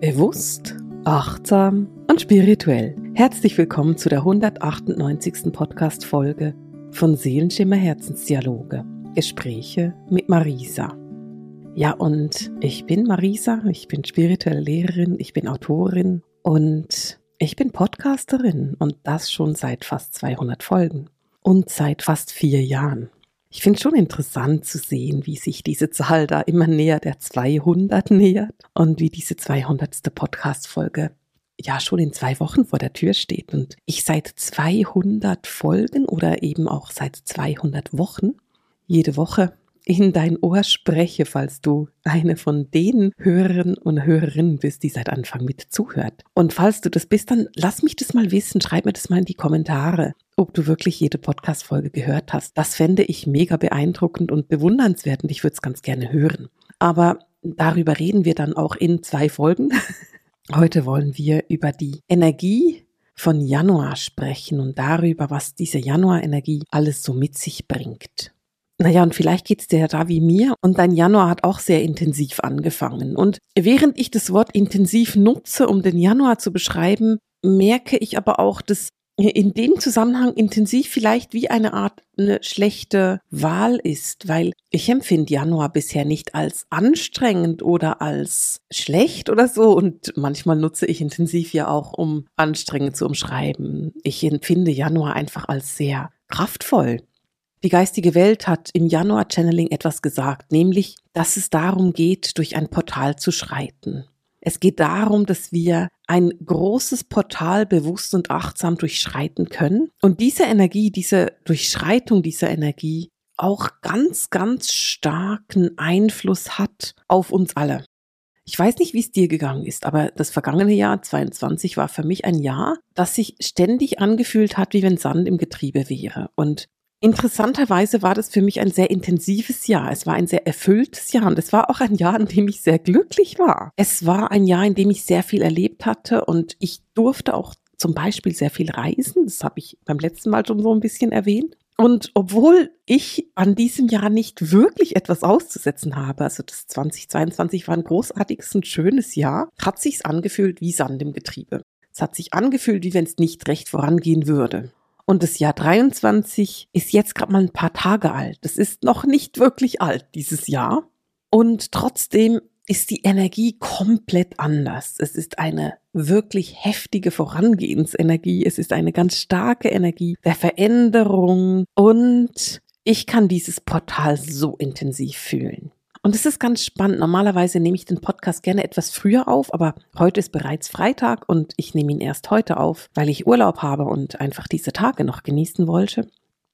Bewusst, achtsam und spirituell. Herzlich willkommen zu der 198. Podcast-Folge von Seelenschimmer Herzensdialoge. Gespräche mit Marisa. Ja, und ich bin Marisa, ich bin spirituelle Lehrerin, ich bin Autorin und ich bin Podcasterin und das schon seit fast 200 Folgen und seit fast vier Jahren. Ich finde schon interessant zu sehen, wie sich diese Zahl da immer näher der 200 nähert und wie diese 200. Podcast-Folge ja schon in zwei Wochen vor der Tür steht und ich seit 200 Folgen oder eben auch seit 200 Wochen jede Woche in dein Ohr spreche, falls du eine von den Hörern und Hörerinnen bist, die seit Anfang mit zuhört. Und falls du das bist, dann lass mich das mal wissen, schreib mir das mal in die Kommentare, ob du wirklich jede Podcast-Folge gehört hast. Das fände ich mega beeindruckend und bewundernswert und ich würde es ganz gerne hören. Aber darüber reden wir dann auch in zwei Folgen. Heute wollen wir über die Energie von Januar sprechen und darüber, was diese Januarenergie alles so mit sich bringt. Naja, und vielleicht geht's dir ja da wie mir. Und dein Januar hat auch sehr intensiv angefangen. Und während ich das Wort intensiv nutze, um den Januar zu beschreiben, merke ich aber auch, dass in dem Zusammenhang intensiv vielleicht wie eine Art eine schlechte Wahl ist, weil ich empfinde Januar bisher nicht als anstrengend oder als schlecht oder so und manchmal nutze ich intensiv ja auch, um anstrengend zu umschreiben. Ich empfinde Januar einfach als sehr kraftvoll. Die geistige Welt hat im Januar Channeling etwas gesagt, nämlich, dass es darum geht, durch ein Portal zu schreiten. Es geht darum, dass wir ein großes Portal bewusst und achtsam durchschreiten können und diese Energie, diese Durchschreitung dieser Energie auch ganz, ganz starken Einfluss hat auf uns alle. Ich weiß nicht, wie es dir gegangen ist, aber das vergangene Jahr 22 war für mich ein Jahr, das sich ständig angefühlt hat, wie wenn Sand im Getriebe wäre. Und Interessanterweise war das für mich ein sehr intensives Jahr. Es war ein sehr erfülltes Jahr und es war auch ein Jahr, in dem ich sehr glücklich war. Es war ein Jahr, in dem ich sehr viel erlebt hatte und ich durfte auch zum Beispiel sehr viel reisen. Das habe ich beim letzten Mal schon so ein bisschen erwähnt. Und obwohl ich an diesem Jahr nicht wirklich etwas auszusetzen habe, also das 2022 war ein großartiges und schönes Jahr, hat sich's angefühlt wie Sand im Getriebe. Es hat sich angefühlt, wie wenn es nicht recht vorangehen würde. Und das Jahr 23 ist jetzt gerade mal ein paar Tage alt. Das ist noch nicht wirklich alt, dieses Jahr. Und trotzdem ist die Energie komplett anders. Es ist eine wirklich heftige Vorangehensenergie. Es ist eine ganz starke Energie der Veränderung. Und ich kann dieses Portal so intensiv fühlen. Und es ist ganz spannend. Normalerweise nehme ich den Podcast gerne etwas früher auf, aber heute ist bereits Freitag und ich nehme ihn erst heute auf, weil ich Urlaub habe und einfach diese Tage noch genießen wollte.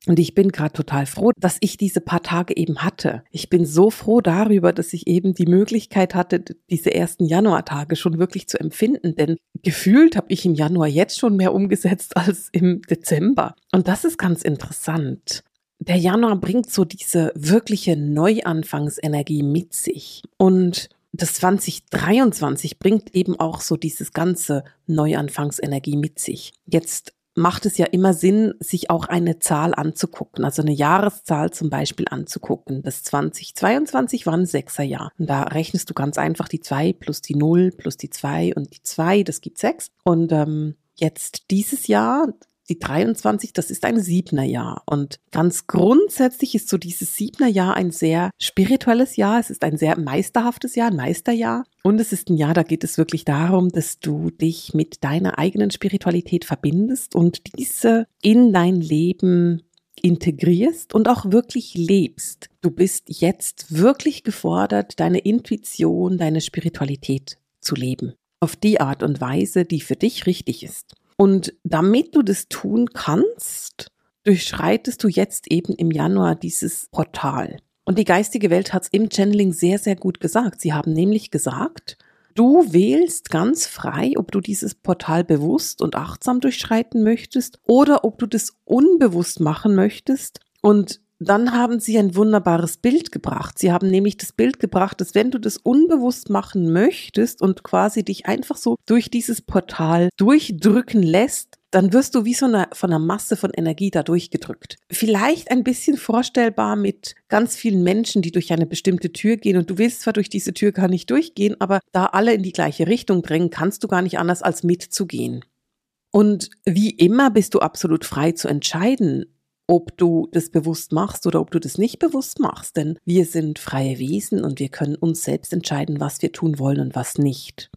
Und ich bin gerade total froh, dass ich diese paar Tage eben hatte. Ich bin so froh darüber, dass ich eben die Möglichkeit hatte, diese ersten Januartage schon wirklich zu empfinden. Denn gefühlt habe ich im Januar jetzt schon mehr umgesetzt als im Dezember. Und das ist ganz interessant der Januar bringt so diese wirkliche Neuanfangsenergie mit sich. Und das 2023 bringt eben auch so dieses ganze Neuanfangsenergie mit sich. Jetzt macht es ja immer Sinn, sich auch eine Zahl anzugucken, also eine Jahreszahl zum Beispiel anzugucken. Das 2022 war ein Sechserjahr. Und da rechnest du ganz einfach die 2 plus die 0 plus die 2 und die 2, das gibt 6. Und ähm, jetzt dieses Jahr, die 23, das ist ein siebner Jahr. Und ganz grundsätzlich ist so dieses siebner Jahr ein sehr spirituelles Jahr. Es ist ein sehr meisterhaftes Jahr, ein Meisterjahr. Und es ist ein Jahr, da geht es wirklich darum, dass du dich mit deiner eigenen Spiritualität verbindest und diese in dein Leben integrierst und auch wirklich lebst. Du bist jetzt wirklich gefordert, deine Intuition, deine Spiritualität zu leben. Auf die Art und Weise, die für dich richtig ist. Und damit du das tun kannst, durchschreitest du jetzt eben im Januar dieses Portal. Und die geistige Welt hat es im Channeling sehr, sehr gut gesagt. Sie haben nämlich gesagt, du wählst ganz frei, ob du dieses Portal bewusst und achtsam durchschreiten möchtest oder ob du das unbewusst machen möchtest und dann haben sie ein wunderbares Bild gebracht. Sie haben nämlich das Bild gebracht, dass wenn du das unbewusst machen möchtest und quasi dich einfach so durch dieses Portal durchdrücken lässt, dann wirst du wie so eine, von einer Masse von Energie da durchgedrückt. Vielleicht ein bisschen vorstellbar mit ganz vielen Menschen, die durch eine bestimmte Tür gehen und du willst zwar durch diese Tür gar nicht durchgehen, aber da alle in die gleiche Richtung drängen, kannst du gar nicht anders als mitzugehen. Und wie immer bist du absolut frei zu entscheiden, ob du das bewusst machst oder ob du das nicht bewusst machst. Denn wir sind freie Wesen und wir können uns selbst entscheiden, was wir tun wollen und was nicht.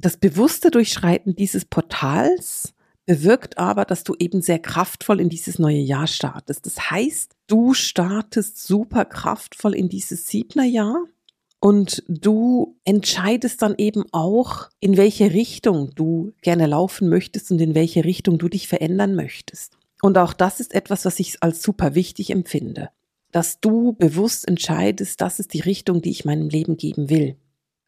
Das bewusste Durchschreiten dieses Portals bewirkt aber, dass du eben sehr kraftvoll in dieses neue Jahr startest. Das heißt, du startest super kraftvoll in dieses siebner Jahr und du entscheidest dann eben auch, in welche Richtung du gerne laufen möchtest und in welche Richtung du dich verändern möchtest. Und auch das ist etwas, was ich als super wichtig empfinde, dass du bewusst entscheidest, das ist die Richtung, die ich meinem Leben geben will.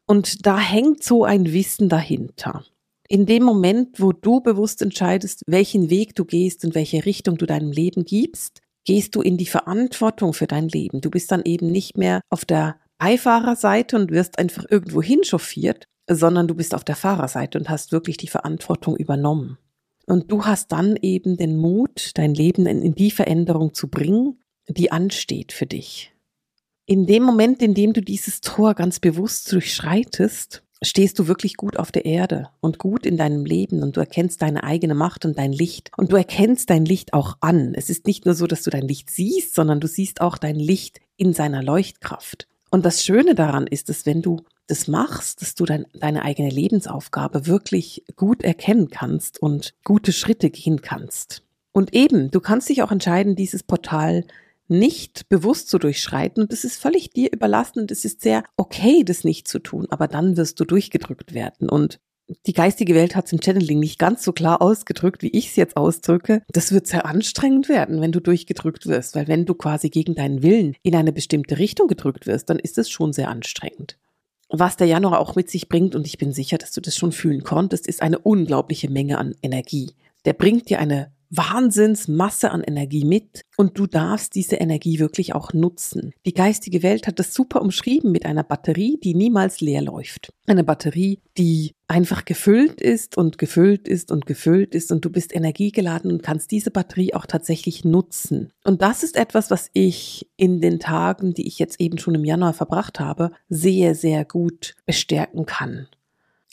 Und da hängt so ein Wissen dahinter. In dem Moment, wo du bewusst entscheidest, welchen Weg du gehst und welche Richtung du deinem Leben gibst, gehst du in die Verantwortung für dein Leben. Du bist dann eben nicht mehr auf der Beifahrerseite und wirst einfach irgendwo hinchauffiert, sondern du bist auf der Fahrerseite und hast wirklich die Verantwortung übernommen. Und du hast dann eben den Mut, dein Leben in, die Veränderung zu bringen, die ansteht für dich. In dem Moment, in dem du dieses Tor ganz bewusst durchschreitest, stehst du wirklich gut auf der Erde und gut in deinem Leben und du erkennst deine eigene Macht und dein Licht und du erkennst dein Licht auch an. Es ist nicht nur so, dass du dein Licht siehst, sondern du siehst auch dein Licht in seiner Leuchtkraft. Und das Schöne daran ist, dass wenn du das machst, dass du dein, deine eigene Lebensaufgabe wirklich gut erkennen kannst und gute Schritte gehen kannst. Und eben, du kannst dich auch entscheiden, dieses Portal nicht bewusst zu durchschreiten und es ist völlig dir überlassen und es ist sehr okay, das nicht zu tun, aber dann wirst du durchgedrückt werden und die geistige Welt hat es im Channeling nicht ganz so klar ausgedrückt, wie ich es jetzt ausdrücke. Das wird sehr anstrengend werden, wenn du durchgedrückt wirst, weil wenn du quasi gegen deinen Willen in eine bestimmte Richtung gedrückt wirst, dann ist es schon sehr anstrengend. Was der Januar auch mit sich bringt, und ich bin sicher, dass du das schon fühlen konntest, ist eine unglaubliche Menge an Energie. Der bringt dir eine Wahnsinnsmasse an Energie mit und du darfst diese Energie wirklich auch nutzen. Die geistige Welt hat das super umschrieben mit einer Batterie, die niemals leer läuft. Eine Batterie, die einfach gefüllt ist und gefüllt ist und gefüllt ist und du bist energiegeladen und kannst diese Batterie auch tatsächlich nutzen. Und das ist etwas, was ich in den Tagen, die ich jetzt eben schon im Januar verbracht habe, sehr, sehr gut bestärken kann.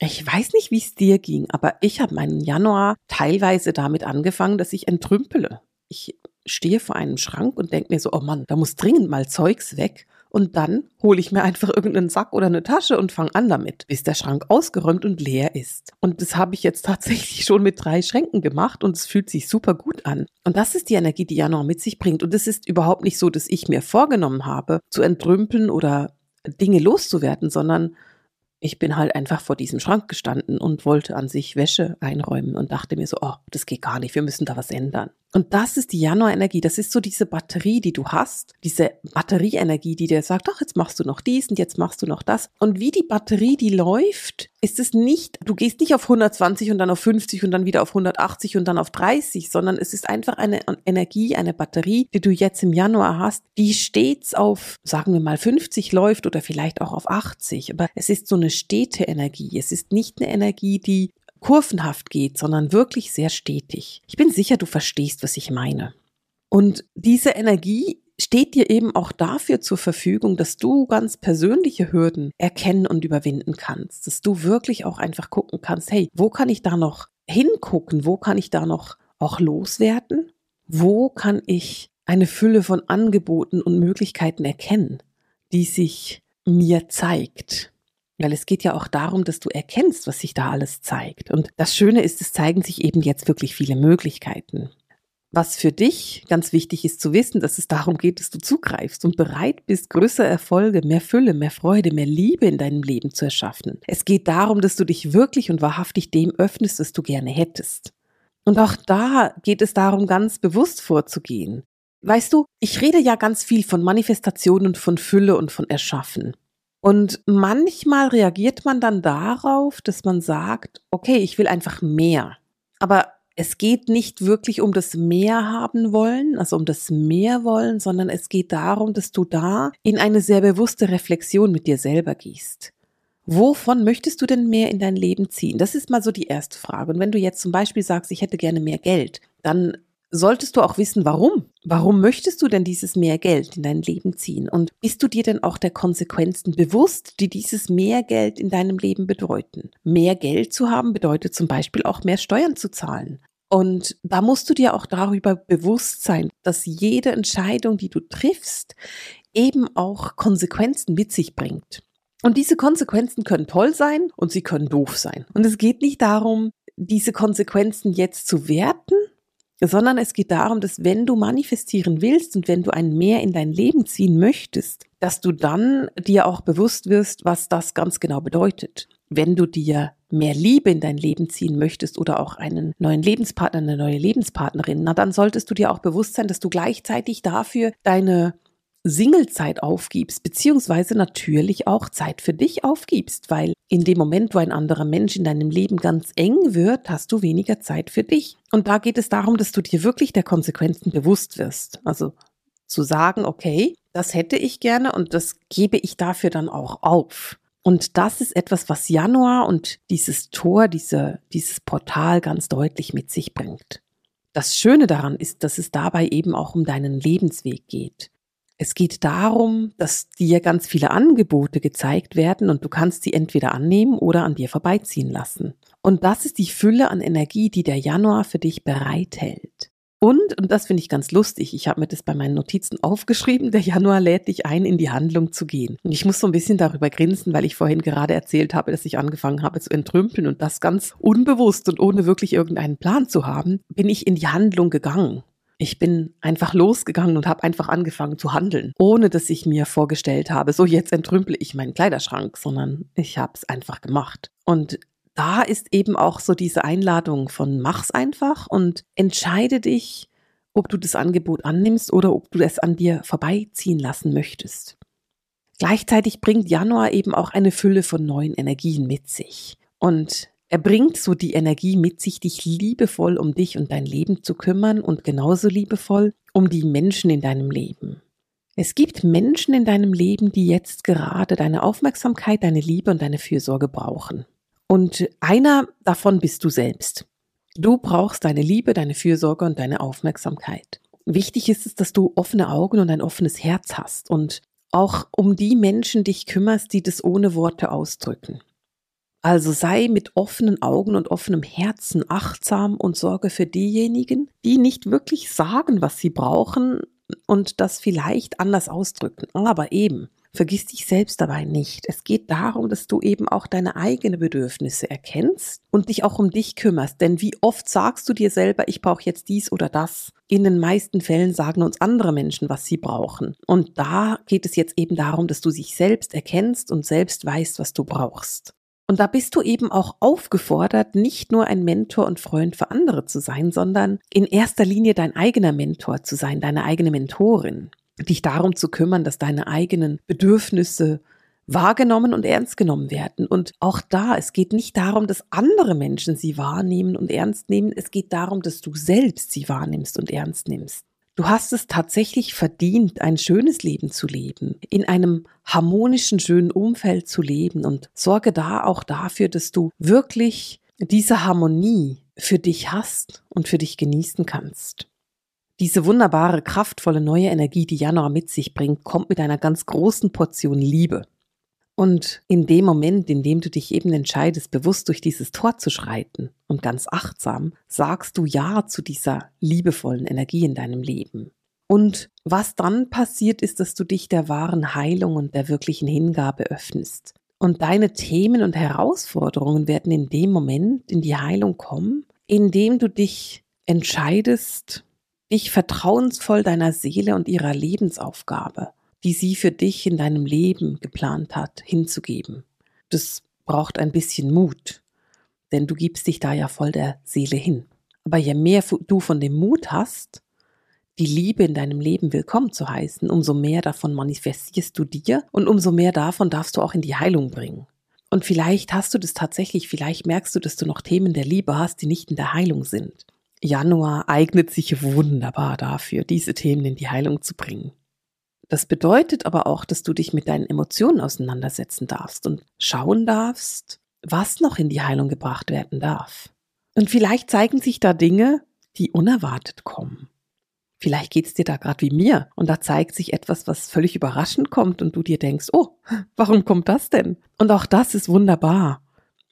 Ich weiß nicht, wie es dir ging, aber ich habe meinen Januar teilweise damit angefangen, dass ich entrümpele. Ich stehe vor einem Schrank und denke mir so, oh Mann, da muss dringend mal Zeugs weg. Und dann hole ich mir einfach irgendeinen Sack oder eine Tasche und fange an damit, bis der Schrank ausgeräumt und leer ist. Und das habe ich jetzt tatsächlich schon mit drei Schränken gemacht und es fühlt sich super gut an. Und das ist die Energie, die Januar mit sich bringt. Und es ist überhaupt nicht so, dass ich mir vorgenommen habe, zu entrümpeln oder Dinge loszuwerden, sondern ich bin halt einfach vor diesem Schrank gestanden und wollte an sich Wäsche einräumen und dachte mir so, oh, das geht gar nicht, wir müssen da was ändern. Und das ist die Januarenergie, das ist so diese Batterie, die du hast, diese Batterieenergie, die dir sagt, ach, jetzt machst du noch dies und jetzt machst du noch das. Und wie die Batterie, die läuft, ist es nicht, du gehst nicht auf 120 und dann auf 50 und dann wieder auf 180 und dann auf 30, sondern es ist einfach eine Energie, eine Batterie, die du jetzt im Januar hast, die stets auf, sagen wir mal, 50 läuft oder vielleicht auch auf 80. Aber es ist so eine stete Energie. Es ist nicht eine Energie, die kurvenhaft geht, sondern wirklich sehr stetig. Ich bin sicher, du verstehst, was ich meine. Und diese Energie steht dir eben auch dafür zur Verfügung, dass du ganz persönliche Hürden erkennen und überwinden kannst, dass du wirklich auch einfach gucken kannst, hey, wo kann ich da noch hingucken, wo kann ich da noch auch loswerden, wo kann ich eine Fülle von Angeboten und Möglichkeiten erkennen, die sich mir zeigt. Weil es geht ja auch darum, dass du erkennst, was sich da alles zeigt. Und das Schöne ist, es zeigen sich eben jetzt wirklich viele Möglichkeiten. Was für dich ganz wichtig ist zu wissen, dass es darum geht, dass du zugreifst und bereit bist, größere Erfolge, mehr Fülle, mehr Freude, mehr Liebe in deinem Leben zu erschaffen. Es geht darum, dass du dich wirklich und wahrhaftig dem öffnest, was du gerne hättest. Und auch da geht es darum, ganz bewusst vorzugehen. Weißt du, ich rede ja ganz viel von Manifestation und von Fülle und von Erschaffen. Und manchmal reagiert man dann darauf, dass man sagt, okay, ich will einfach mehr. Aber es geht nicht wirklich um das Mehr haben wollen, also um das Mehr wollen, sondern es geht darum, dass du da in eine sehr bewusste Reflexion mit dir selber gehst. Wovon möchtest du denn mehr in dein Leben ziehen? Das ist mal so die erste Frage. Und wenn du jetzt zum Beispiel sagst, ich hätte gerne mehr Geld, dann solltest du auch wissen, warum. Warum möchtest du denn dieses mehr Geld in dein Leben ziehen? Und bist du dir denn auch der Konsequenzen bewusst, die dieses mehr Geld in deinem Leben bedeuten? Mehr Geld zu haben bedeutet zum Beispiel auch mehr Steuern zu zahlen. Und da musst du dir auch darüber bewusst sein, dass jede Entscheidung, die du triffst, eben auch Konsequenzen mit sich bringt. Und diese Konsequenzen können toll sein und sie können doof sein. Und es geht nicht darum, diese Konsequenzen jetzt zu werten, sondern es geht darum, dass wenn du manifestieren willst und wenn du ein Mehr in dein Leben ziehen möchtest, dass du dann dir auch bewusst wirst, was das ganz genau bedeutet. Wenn du dir mehr Liebe in dein Leben ziehen möchtest oder auch einen neuen Lebenspartner, eine neue Lebenspartnerin, na dann solltest du dir auch bewusst sein, dass du gleichzeitig dafür deine Singlezeit aufgibst, beziehungsweise natürlich auch Zeit für dich aufgibst, weil in dem Moment, wo ein anderer Mensch in deinem Leben ganz eng wird, hast du weniger Zeit für dich. Und da geht es darum, dass du dir wirklich der Konsequenzen bewusst wirst. Also zu sagen, okay, das hätte ich gerne und das gebe ich dafür dann auch auf. Und das ist etwas, was Januar und dieses Tor, diese, dieses Portal ganz deutlich mit sich bringt. Das Schöne daran ist, dass es dabei eben auch um deinen Lebensweg geht. Es geht darum, dass dir ganz viele Angebote gezeigt werden und du kannst sie entweder annehmen oder an dir vorbeiziehen lassen. Und das ist die Fülle an Energie, die der Januar für dich bereithält. Und, und das finde ich ganz lustig, ich habe mir das bei meinen Notizen aufgeschrieben, der Januar lädt dich ein, in die Handlung zu gehen. Und ich muss so ein bisschen darüber grinsen, weil ich vorhin gerade erzählt habe, dass ich angefangen habe zu entrümpeln und das ganz unbewusst und ohne wirklich irgendeinen Plan zu haben, bin ich in die Handlung gegangen. Ich bin einfach losgegangen und habe einfach angefangen zu handeln, ohne dass ich mir vorgestellt habe, so jetzt entrümple ich meinen Kleiderschrank, sondern ich habe es einfach gemacht. Und da ist eben auch so diese Einladung von mach's einfach und entscheide dich, ob du das Angebot annimmst oder ob du es an dir vorbeiziehen lassen möchtest. Gleichzeitig bringt Januar eben auch eine Fülle von neuen Energien mit sich. Und er bringt so die Energie mit sich, dich liebevoll um dich und dein Leben zu kümmern und genauso liebevoll um die Menschen in deinem Leben. Es gibt Menschen in deinem Leben, die jetzt gerade deine Aufmerksamkeit, deine Liebe und deine Fürsorge brauchen. Und einer davon bist du selbst. Du brauchst deine Liebe, deine Fürsorge und deine Aufmerksamkeit. Wichtig ist es, dass du offene Augen und ein offenes Herz hast und auch um die Menschen dich kümmerst, die das ohne Worte ausdrücken. Also sei mit offenen Augen und offenem Herzen achtsam und sorge für diejenigen, die nicht wirklich sagen, was sie brauchen und das vielleicht anders ausdrücken. Aber eben, vergiss dich selbst dabei nicht. Es geht darum, dass du eben auch deine eigenen Bedürfnisse erkennst und dich auch um dich kümmerst. Denn wie oft sagst du dir selber, ich brauche jetzt dies oder das? In den meisten Fällen sagen uns andere Menschen, was sie brauchen. Und da geht es jetzt eben darum, dass du dich selbst erkennst und selbst weißt, was du brauchst. Und da bist du eben auch aufgefordert, nicht nur ein Mentor und Freund für andere zu sein, sondern in erster Linie dein eigener Mentor zu sein, deine eigene Mentorin. Dich darum zu kümmern, dass deine eigenen Bedürfnisse wahrgenommen und ernst genommen werden. Und auch da, es geht nicht darum, dass andere Menschen sie wahrnehmen und ernst nehmen. Es geht darum, dass du selbst sie wahrnimmst und ernst nimmst. Du hast es tatsächlich verdient, ein schönes Leben zu leben, in einem harmonischen, schönen Umfeld zu leben und sorge da auch dafür, dass du wirklich diese Harmonie für dich hast und für dich genießen kannst. Diese wunderbare, kraftvolle neue Energie, die Januar mit sich bringt, kommt mit einer ganz großen Portion Liebe. Und in dem Moment, in dem du dich eben entscheidest, bewusst durch dieses Tor zu schreiten und ganz achtsam, sagst du Ja zu dieser liebevollen Energie in deinem Leben. Und was dann passiert, ist, dass du dich der wahren Heilung und der wirklichen Hingabe öffnest. Und deine Themen und Herausforderungen werden in dem Moment in die Heilung kommen, indem du dich entscheidest, dich vertrauensvoll deiner Seele und ihrer Lebensaufgabe die sie für dich in deinem Leben geplant hat, hinzugeben. Das braucht ein bisschen Mut, denn du gibst dich da ja voll der Seele hin. Aber je mehr du von dem Mut hast, die Liebe in deinem Leben willkommen zu heißen, umso mehr davon manifestierst du dir und umso mehr davon darfst du auch in die Heilung bringen. Und vielleicht hast du das tatsächlich, vielleicht merkst du, dass du noch Themen der Liebe hast, die nicht in der Heilung sind. Januar eignet sich wunderbar dafür, diese Themen in die Heilung zu bringen. Das bedeutet aber auch, dass du dich mit deinen Emotionen auseinandersetzen darfst und schauen darfst, was noch in die Heilung gebracht werden darf. Und vielleicht zeigen sich da Dinge, die unerwartet kommen. Vielleicht geht es dir da gerade wie mir und da zeigt sich etwas, was völlig überraschend kommt und du dir denkst, oh, warum kommt das denn? Und auch das ist wunderbar.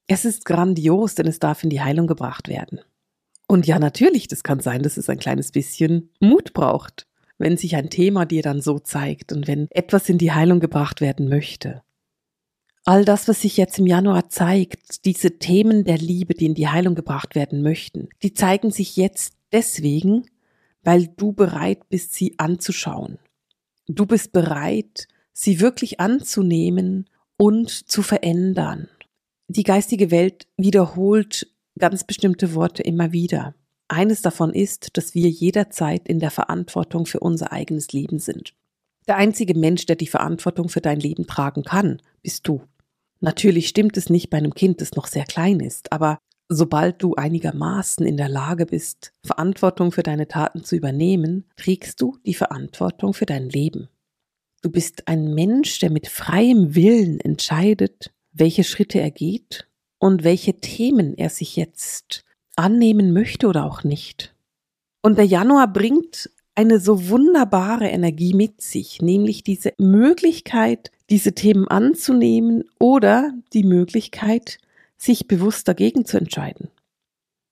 Es ist grandios, denn es darf in die Heilung gebracht werden. Und ja, natürlich, das kann sein, dass es ein kleines bisschen Mut braucht, wenn sich ein Thema dir dann so zeigt und wenn etwas in die Heilung gebracht werden möchte. All das, was sich jetzt im Januar zeigt, diese Themen der Liebe, die in die Heilung gebracht werden möchten, die zeigen sich jetzt deswegen, weil du bereit bist, sie anzuschauen. Du bist bereit, sie wirklich anzunehmen und zu verändern. Die geistige Welt wiederholt ganz bestimmte Worte immer wieder. Eines davon ist, dass wir jederzeit in der Verantwortung für unser eigenes Leben sind. Der einzige Mensch, der die Verantwortung für dein Leben tragen kann, bist du. Natürlich stimmt es nicht bei einem Kind, das noch sehr klein ist, aber sobald du einigermaßen in der Lage bist, Verantwortung für deine Taten zu übernehmen, trägst du die Verantwortung für dein Leben. Du bist ein Mensch, der mit freiem Willen entscheidet, welche Schritte er geht und welche Themen er sich jetzt annehmen möchte oder auch nicht. Und der Januar bringt eine so wunderbare Energie mit sich, nämlich diese Möglichkeit, diese Themen anzunehmen oder die Möglichkeit, sich bewusst dagegen zu entscheiden.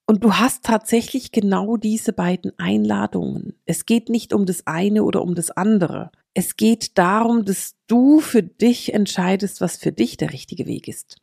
Und du hast tatsächlich genau diese beiden Einladungen. Es geht nicht um das eine oder um das andere. Es geht darum, dass du für dich entscheidest, was für dich der richtige Weg ist.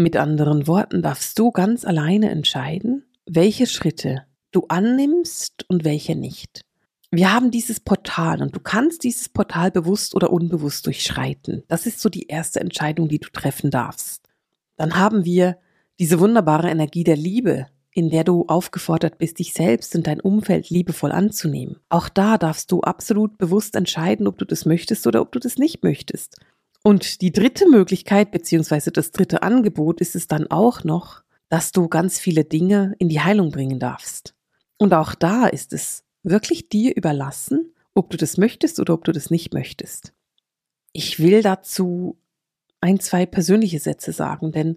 Mit anderen Worten darfst du ganz alleine entscheiden, welche Schritte du annimmst und welche nicht. Wir haben dieses Portal und du kannst dieses Portal bewusst oder unbewusst durchschreiten. Das ist so die erste Entscheidung, die du treffen darfst. Dann haben wir diese wunderbare Energie der Liebe, in der du aufgefordert bist, dich selbst und dein Umfeld liebevoll anzunehmen. Auch da darfst du absolut bewusst entscheiden, ob du das möchtest oder ob du das nicht möchtest. Und die dritte Möglichkeit, beziehungsweise das dritte Angebot ist es dann auch noch, dass du ganz viele Dinge in die Heilung bringen darfst. Und auch da ist es wirklich dir überlassen, ob du das möchtest oder ob du das nicht möchtest. Ich will dazu ein, zwei persönliche Sätze sagen, denn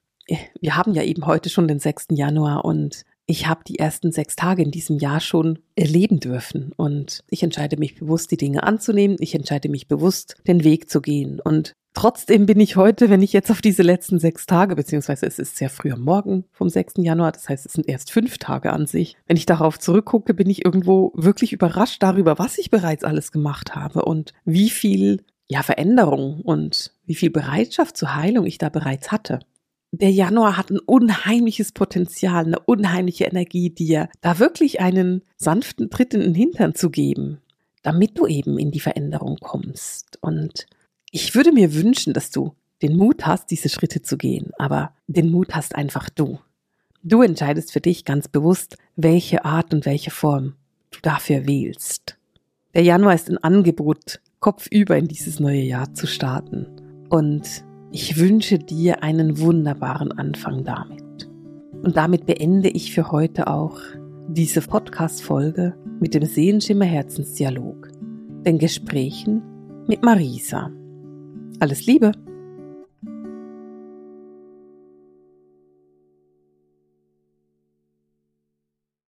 wir haben ja eben heute schon den 6. Januar und ich habe die ersten sechs Tage in diesem Jahr schon erleben dürfen. Und ich entscheide mich bewusst, die Dinge anzunehmen. Ich entscheide mich bewusst, den Weg zu gehen. Und Trotzdem bin ich heute, wenn ich jetzt auf diese letzten sechs Tage, beziehungsweise es ist sehr früh am Morgen vom 6. Januar, das heißt, es sind erst fünf Tage an sich. Wenn ich darauf zurückgucke, bin ich irgendwo wirklich überrascht darüber, was ich bereits alles gemacht habe und wie viel, ja, Veränderung und wie viel Bereitschaft zur Heilung ich da bereits hatte. Der Januar hat ein unheimliches Potenzial, eine unheimliche Energie, dir da wirklich einen sanften Tritt in den Hintern zu geben, damit du eben in die Veränderung kommst und ich würde mir wünschen, dass du den Mut hast, diese Schritte zu gehen, aber den Mut hast einfach du. Du entscheidest für dich ganz bewusst, welche Art und welche Form du dafür wählst. Der Januar ist ein Angebot, kopfüber in dieses neue Jahr zu starten. Und ich wünsche dir einen wunderbaren Anfang damit. Und damit beende ich für heute auch diese Podcast-Folge mit dem Sehenschimmer Herzensdialog, den Gesprächen mit Marisa. Alles Liebe!